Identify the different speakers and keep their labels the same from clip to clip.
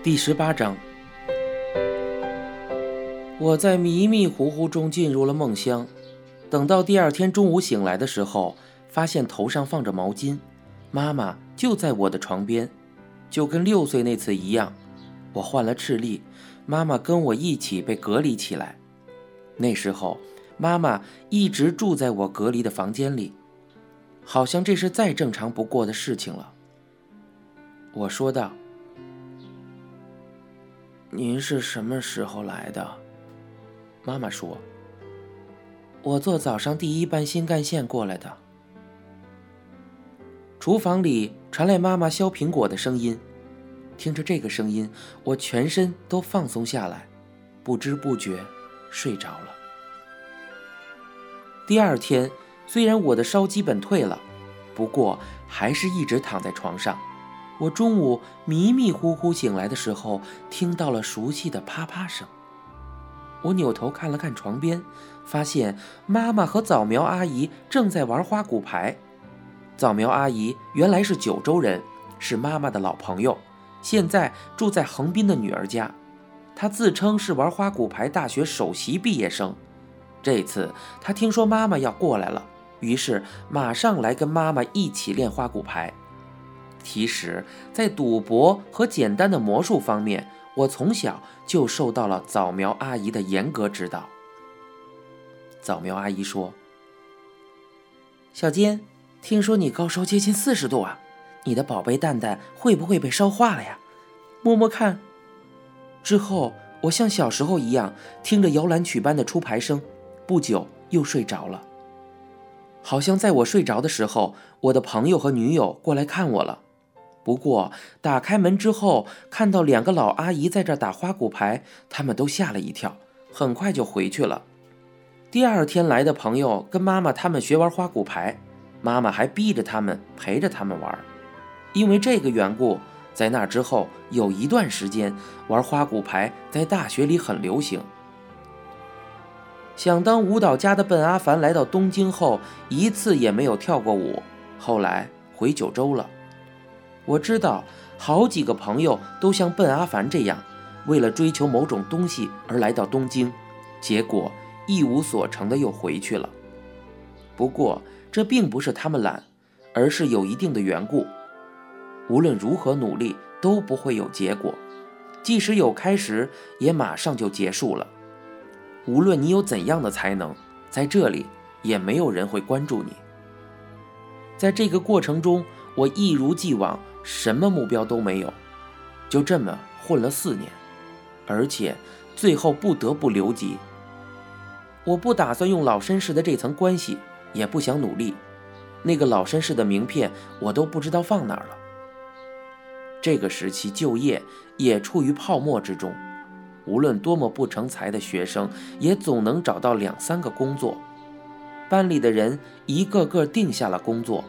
Speaker 1: 第十八章，我在迷迷糊糊中进入了梦乡。等到第二天中午醒来的时候，发现头上放着毛巾，妈妈就在我的床边，就跟六岁那次一样。我患了赤力，妈妈跟我一起被隔离起来。那时候，妈妈一直住在我隔离的房间里，好像这是再正常不过的事情了。我说道。您是什么时候来的？妈妈说：“我坐早上第一班新干线过来的。”厨房里传来妈妈削苹果的声音，听着这个声音，我全身都放松下来，不知不觉睡着了。第二天，虽然我的烧基本退了，不过还是一直躺在床上。我中午迷迷糊糊醒来的时候，听到了熟悉的啪啪声。我扭头看了看床边，发现妈妈和早苗阿姨正在玩花骨牌。早苗阿姨原来是九州人，是妈妈的老朋友，现在住在横滨的女儿家。她自称是玩花骨牌大学首席毕业生。这次她听说妈妈要过来了，于是马上来跟妈妈一起练花骨牌。其实，在赌博和简单的魔术方面，我从小就受到了早苗阿姨的严格指导。早苗阿姨说：“小坚，听说你高烧接近四十度啊，你的宝贝蛋蛋会不会被烧化了呀？摸摸看。”之后，我像小时候一样，听着摇篮曲般的出牌声，不久又睡着了。好像在我睡着的时候，我的朋友和女友过来看我了。不过，打开门之后，看到两个老阿姨在这打花骨牌，他们都吓了一跳，很快就回去了。第二天来的朋友跟妈妈他们学玩花骨牌，妈妈还逼着他们陪着他们玩。因为这个缘故，在那之后有一段时间，玩花骨牌在大学里很流行。想当舞蹈家的笨阿凡来到东京后，一次也没有跳过舞，后来回九州了。我知道好几个朋友都像笨阿凡这样，为了追求某种东西而来到东京，结果一无所成的又回去了。不过这并不是他们懒，而是有一定的缘故。无论如何努力都不会有结果，即使有开始，也马上就结束了。无论你有怎样的才能，在这里也没有人会关注你。在这个过程中，我一如既往。什么目标都没有，就这么混了四年，而且最后不得不留级。我不打算用老绅士的这层关系，也不想努力。那个老绅士的名片我都不知道放哪儿了。这个时期就业也处于泡沫之中，无论多么不成才的学生，也总能找到两三个工作。班里的人一个个定下了工作，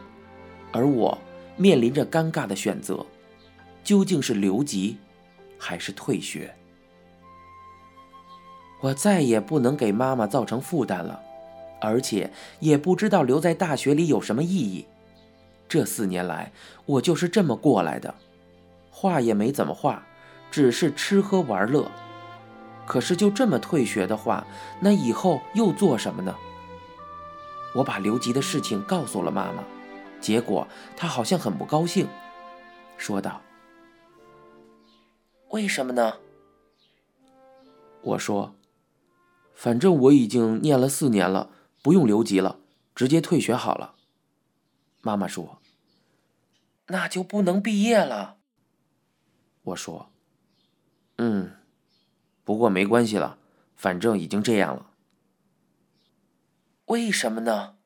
Speaker 1: 而我。面临着尴尬的选择，究竟是留级还是退学？我再也不能给妈妈造成负担了，而且也不知道留在大学里有什么意义。这四年来，我就是这么过来的，画也没怎么画，只是吃喝玩乐。可是就这么退学的话，那以后又做什么呢？我把留级的事情告诉了妈妈。结果他好像很不高兴，说道：“为什么呢？”我说：“反正我已经念了四年了，不用留级了，直接退学好了。”妈妈说：“那就不能毕业了。”我说：“嗯，不过没关系了，反正已经这样了。”为什么呢？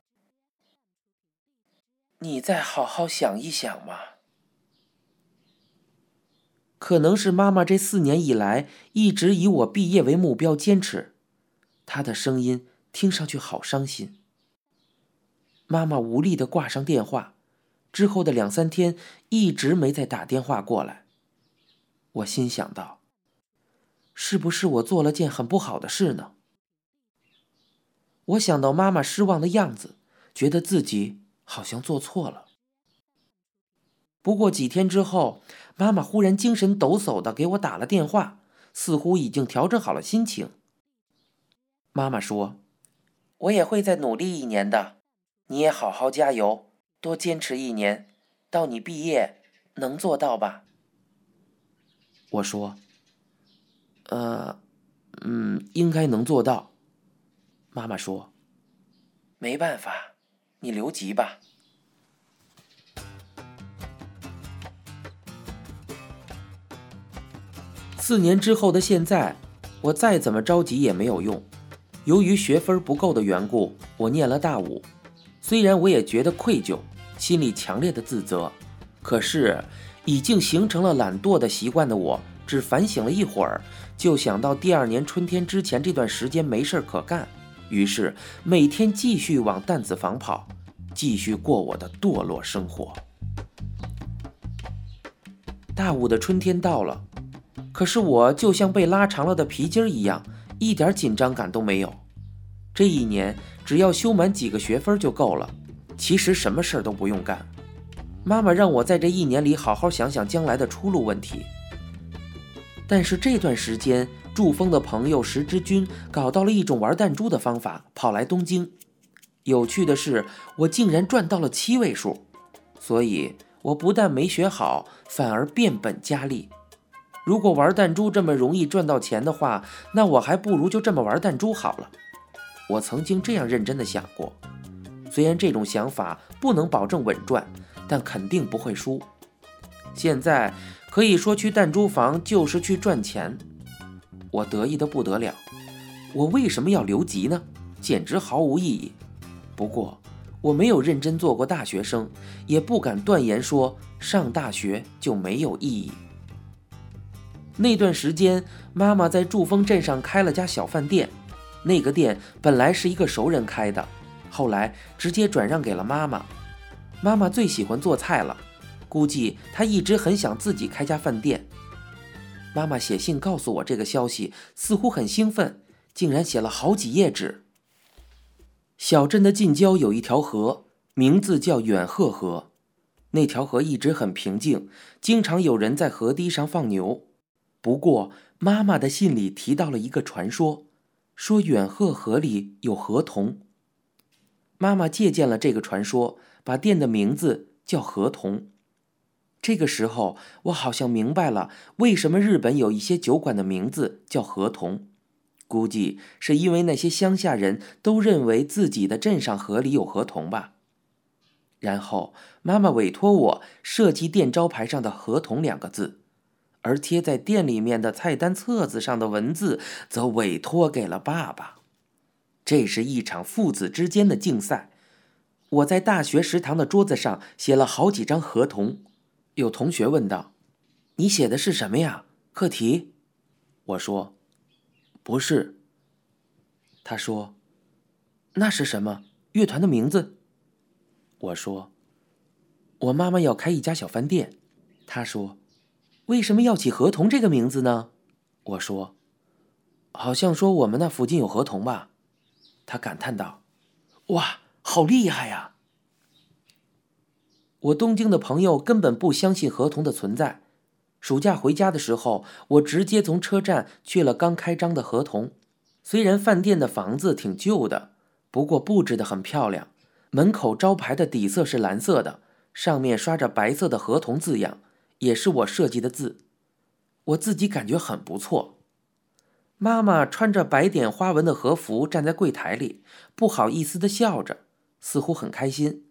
Speaker 1: 你再好好想一想嘛。可能是妈妈这四年以来一直以我毕业为目标坚持，她的声音听上去好伤心。妈妈无力的挂上电话，之后的两三天一直没再打电话过来。我心想到，是不是我做了件很不好的事呢？我想到妈妈失望的样子，觉得自己。好像做错了。不过几天之后，妈妈忽然精神抖擞的给我打了电话，似乎已经调整好了心情。妈妈说：“我也会再努力一年的，你也好好加油，多坚持一年，到你毕业能做到吧？”我说：“呃，嗯，应该能做到。”妈妈说：“没办法，你留级吧。”四年之后的现在，我再怎么着急也没有用。由于学分不够的缘故，我念了大五。虽然我也觉得愧疚，心里强烈的自责，可是已经形成了懒惰的习惯的我，只反省了一会儿，就想到第二年春天之前这段时间没事儿可干，于是每天继续往弹子房跑，继续过我的堕落生活。大五的春天到了。可是我就像被拉长了的皮筋儿一样，一点紧张感都没有。这一年只要修满几个学分就够了，其实什么事儿都不用干。妈妈让我在这一年里好好想想将来的出路问题。但是这段时间，祝峰的朋友石之君搞到了一种玩弹珠的方法，跑来东京。有趣的是，我竟然赚到了七位数，所以我不但没学好，反而变本加厉。如果玩弹珠这么容易赚到钱的话，那我还不如就这么玩弹珠好了。我曾经这样认真的想过，虽然这种想法不能保证稳赚，但肯定不会输。现在可以说去弹珠房就是去赚钱，我得意的不得了。我为什么要留级呢？简直毫无意义。不过我没有认真做过大学生，也不敢断言说上大学就没有意义。那段时间，妈妈在祝丰镇上开了家小饭店。那个店本来是一个熟人开的，后来直接转让给了妈妈。妈妈最喜欢做菜了，估计她一直很想自己开家饭店。妈妈写信告诉我这个消息，似乎很兴奋，竟然写了好几页纸。小镇的近郊有一条河，名字叫远鹤河。那条河一直很平静，经常有人在河堤上放牛。不过，妈妈的信里提到了一个传说，说远鹤河里有河童。妈妈借鉴了这个传说，把店的名字叫河童。这个时候，我好像明白了为什么日本有一些酒馆的名字叫河童，估计是因为那些乡下人都认为自己的镇上河里有河童吧。然后，妈妈委托我设计店招牌上的“河童”两个字。而贴在店里面的菜单册子上的文字，则委托给了爸爸。这是一场父子之间的竞赛。我在大学食堂的桌子上写了好几张合同。有同学问道：“你写的是什么呀？课题？”我说：“不是。”他说：“那是什么？乐团的名字？”我说：“我妈妈要开一家小饭店。”他说。为什么要起河童这个名字呢？我说，好像说我们那附近有河童吧。他感叹道：“哇，好厉害呀！”我东京的朋友根本不相信河童的存在。暑假回家的时候，我直接从车站去了刚开张的河童。虽然饭店的房子挺旧的，不过布置的很漂亮。门口招牌的底色是蓝色的，上面刷着白色的河童字样。也是我设计的字，我自己感觉很不错。妈妈穿着白点花纹的和服站在柜台里，不好意思的笑着，似乎很开心。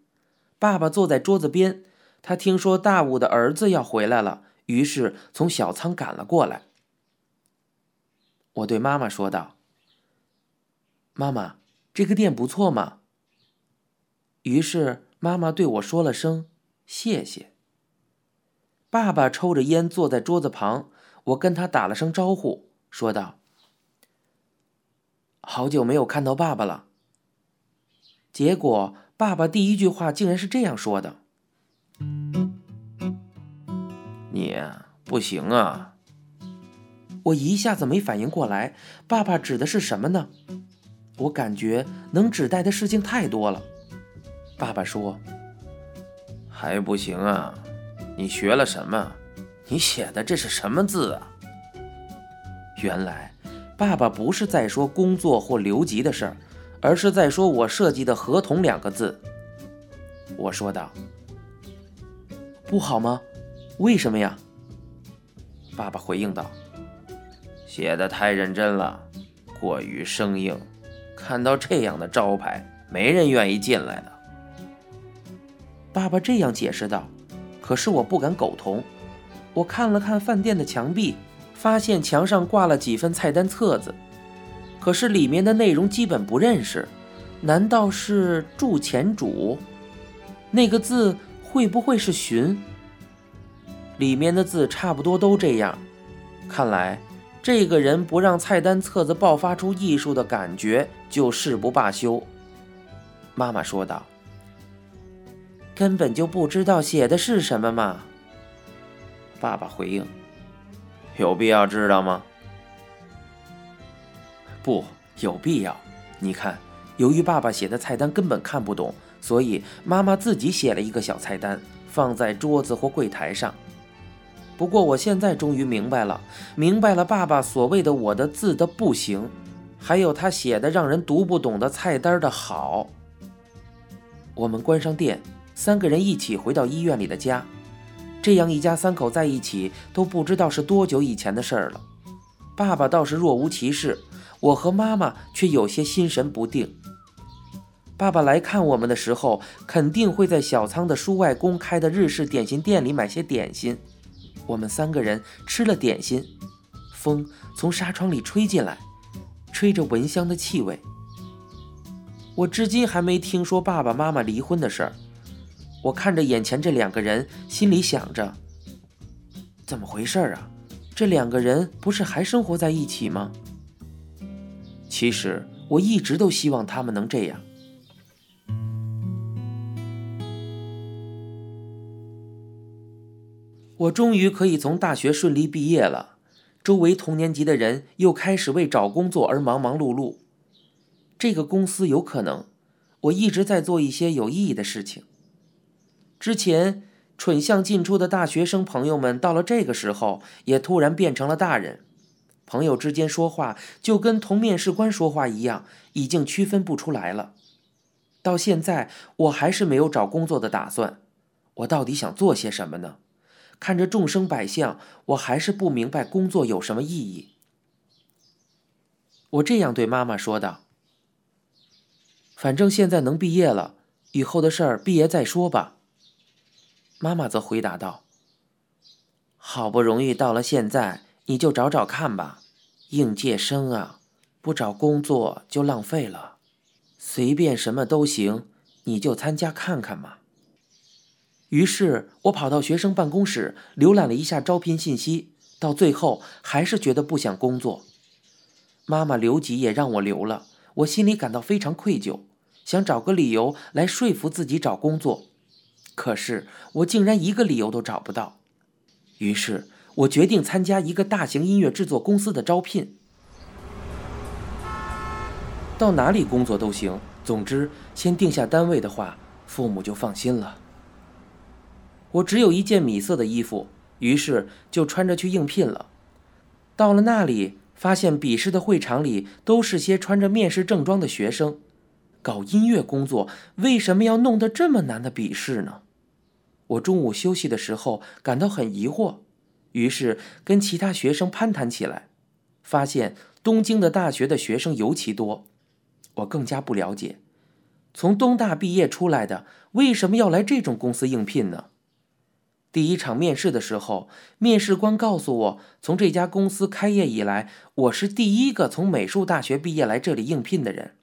Speaker 1: 爸爸坐在桌子边，他听说大武的儿子要回来了，于是从小仓赶了过来。我对妈妈说道：“妈妈，这个店不错嘛。”于是妈妈对我说了声谢谢。爸爸抽着烟坐在桌子旁，我跟他打了声招呼，说道：“好久没有看到爸爸了。”结果爸爸第一句话竟然是这样说的：“你不行啊！”我一下子没反应过来，爸爸指的是什么呢？我感觉能指代的事情太多了。爸爸说：“还不行啊。”你学了什么？你写的这是什么字啊？”原来，爸爸不是在说工作或留级的事儿，而是在说我设计的“合同”两个字。我说道：“不好吗？为什么呀？”爸爸回应道：“写的太认真了，过于生硬，看到这样的招牌，没人愿意进来的。”爸爸这样解释道。可是我不敢苟同。我看了看饭店的墙壁。发现墙上挂了几份菜单册子，可是里面的内容基本不认识。难道是祝前主？那个字会不会是寻？里面的字差不多都这样。看来这个人不让菜单册子爆发出艺术的感觉，就誓不罢休。妈妈说道：“根本就不知道写的是什么嘛。”爸爸回应。有必要知道吗？不，有必要。你看，由于爸爸写的菜单根本看不懂，所以妈妈自己写了一个小菜单，放在桌子或柜台上。不过我现在终于明白了，明白了爸爸所谓的我的字的不行，还有他写的让人读不懂的菜单的好。我们关上店，三个人一起回到医院里的家。这样一家三口在一起都不知道是多久以前的事儿了。爸爸倒是若无其事，我和妈妈却有些心神不定。爸爸来看我们的时候，肯定会在小仓的叔外公开的日式点心店里买些点心。我们三个人吃了点心，风从纱窗里吹进来，吹着蚊香的气味。我至今还没听说爸爸妈妈离婚的事儿。我看着眼前这两个人，心里想着：怎么回事啊？这两个人不是还生活在一起吗？其实我一直都希望他们能这样。我终于可以从大学顺利毕业了，周围同年级的人又开始为找工作而忙忙碌碌。这个公司有可能，我一直在做一些有意义的事情。之前蠢象进出的大学生朋友们，到了这个时候也突然变成了大人。朋友之间说话就跟同面试官说话一样，已经区分不出来了。到现在我还是没有找工作的打算。我到底想做些什么呢？看着众生百相，我还是不明白工作有什么意义。我这样对妈妈说道：“反正现在能毕业了，以后的事儿毕业再说吧。”妈妈则回答道：“好不容易到了现在，你就找找看吧。应届生啊，不找工作就浪费了。随便什么都行，你就参加看看嘛。”于是，我跑到学生办公室浏览了一下招聘信息，到最后还是觉得不想工作。妈妈留级也让我留了，我心里感到非常愧疚，想找个理由来说服自己找工作。可是我竟然一个理由都找不到，于是我决定参加一个大型音乐制作公司的招聘。到哪里工作都行，总之先定下单位的话，父母就放心了。我只有一件米色的衣服，于是就穿着去应聘了。到了那里，发现笔试的会场里都是些穿着面试正装的学生。搞音乐工作为什么要弄得这么难的笔试呢？我中午休息的时候感到很疑惑，于是跟其他学生攀谈起来，发现东京的大学的学生尤其多。我更加不了解，从东大毕业出来的为什么要来这种公司应聘呢？第一场面试的时候，面试官告诉我，从这家公司开业以来，我是第一个从美术大学毕业来这里应聘的人。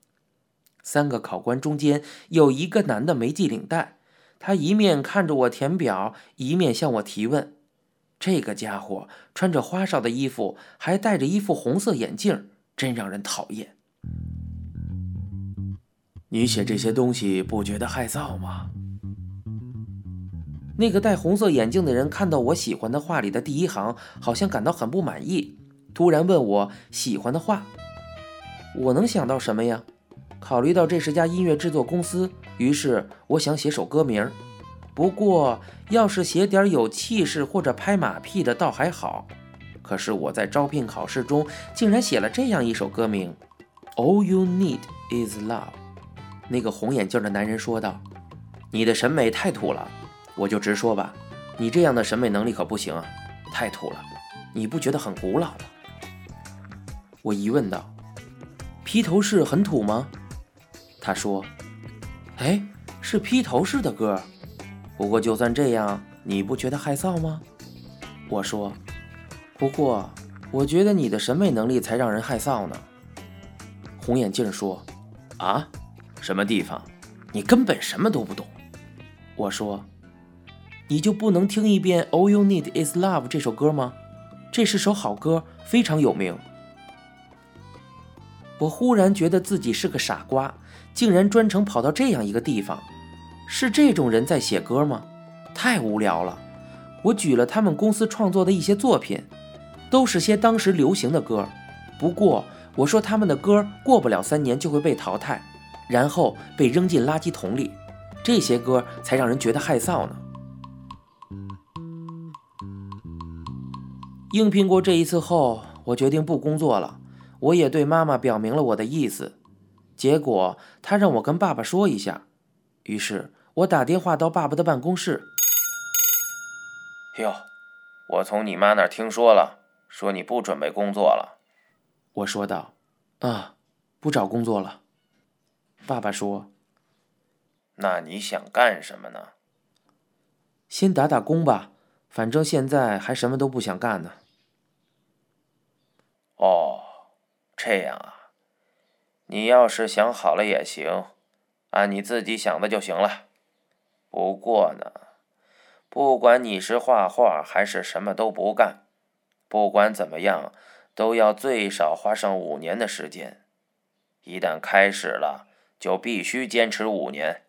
Speaker 1: 三个考官中间有一个男的没系领带，他一面看着我填表，一面向我提问。这个家伙穿着花哨的衣服，还戴着一副红色眼镜，真让人讨厌。你写这些东西不觉得害臊吗？那个戴红色眼镜的人看到我喜欢的画里的第一行，好像感到很不满意，突然问我喜欢的画。我能想到什么呀？考虑到这是家音乐制作公司，于是我想写首歌名。不过要是写点有气势或者拍马屁的倒还好。可是我在招聘考试中竟然写了这样一首歌名：All you need is love。那个红眼镜的男人说道：“你的审美太土了。”我就直说吧，你这样的审美能力可不行啊，太土了。你不觉得很古老吗？我疑问道：“披头士很土吗？”他说：“哎，是披头士的歌。不过就算这样，你不觉得害臊吗？”我说：“不过我觉得你的审美能力才让人害臊呢。”红眼镜说：“啊，什么地方？你根本什么都不懂。”我说：“你就不能听一遍《All You Need Is Love》这首歌吗？这是首好歌，非常有名。”我忽然觉得自己是个傻瓜，竟然专程跑到这样一个地方。是这种人在写歌吗？太无聊了。我举了他们公司创作的一些作品，都是些当时流行的歌。不过我说他们的歌过不了三年就会被淘汰，然后被扔进垃圾桶里。这些歌才让人觉得害臊呢。应聘过这一次后，我决定不工作了。我也对妈妈表明了我的意思，结果她让我跟爸爸说一下。于是我打电话到爸爸的办公室。
Speaker 2: 哟，我从你妈那儿听说了，说你不准备工作了。
Speaker 1: 我说道：“啊，不找工作了。”爸爸说：“
Speaker 2: 那你想干什么呢？”
Speaker 1: 先打打工吧，反正现在还什么都不想干呢。
Speaker 2: 哦。这样啊，你要是想好了也行，按你自己想的就行了。不过呢，不管你是画画还是什么都不干，不管怎么样，都要最少花上五年的时间。一旦开始了，就必须坚持五年。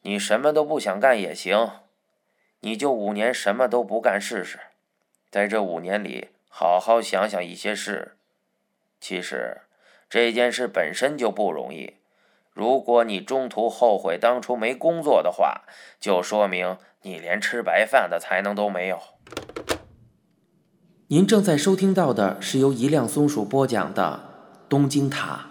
Speaker 2: 你什么都不想干也行，你就五年什么都不干试试，在这五年里好好想想一些事。其实这件事本身就不容易。如果你中途后悔当初没工作的话，就说明你连吃白饭的才能都没有。
Speaker 1: 您正在收听到的是由一辆松鼠播讲的《东京塔》。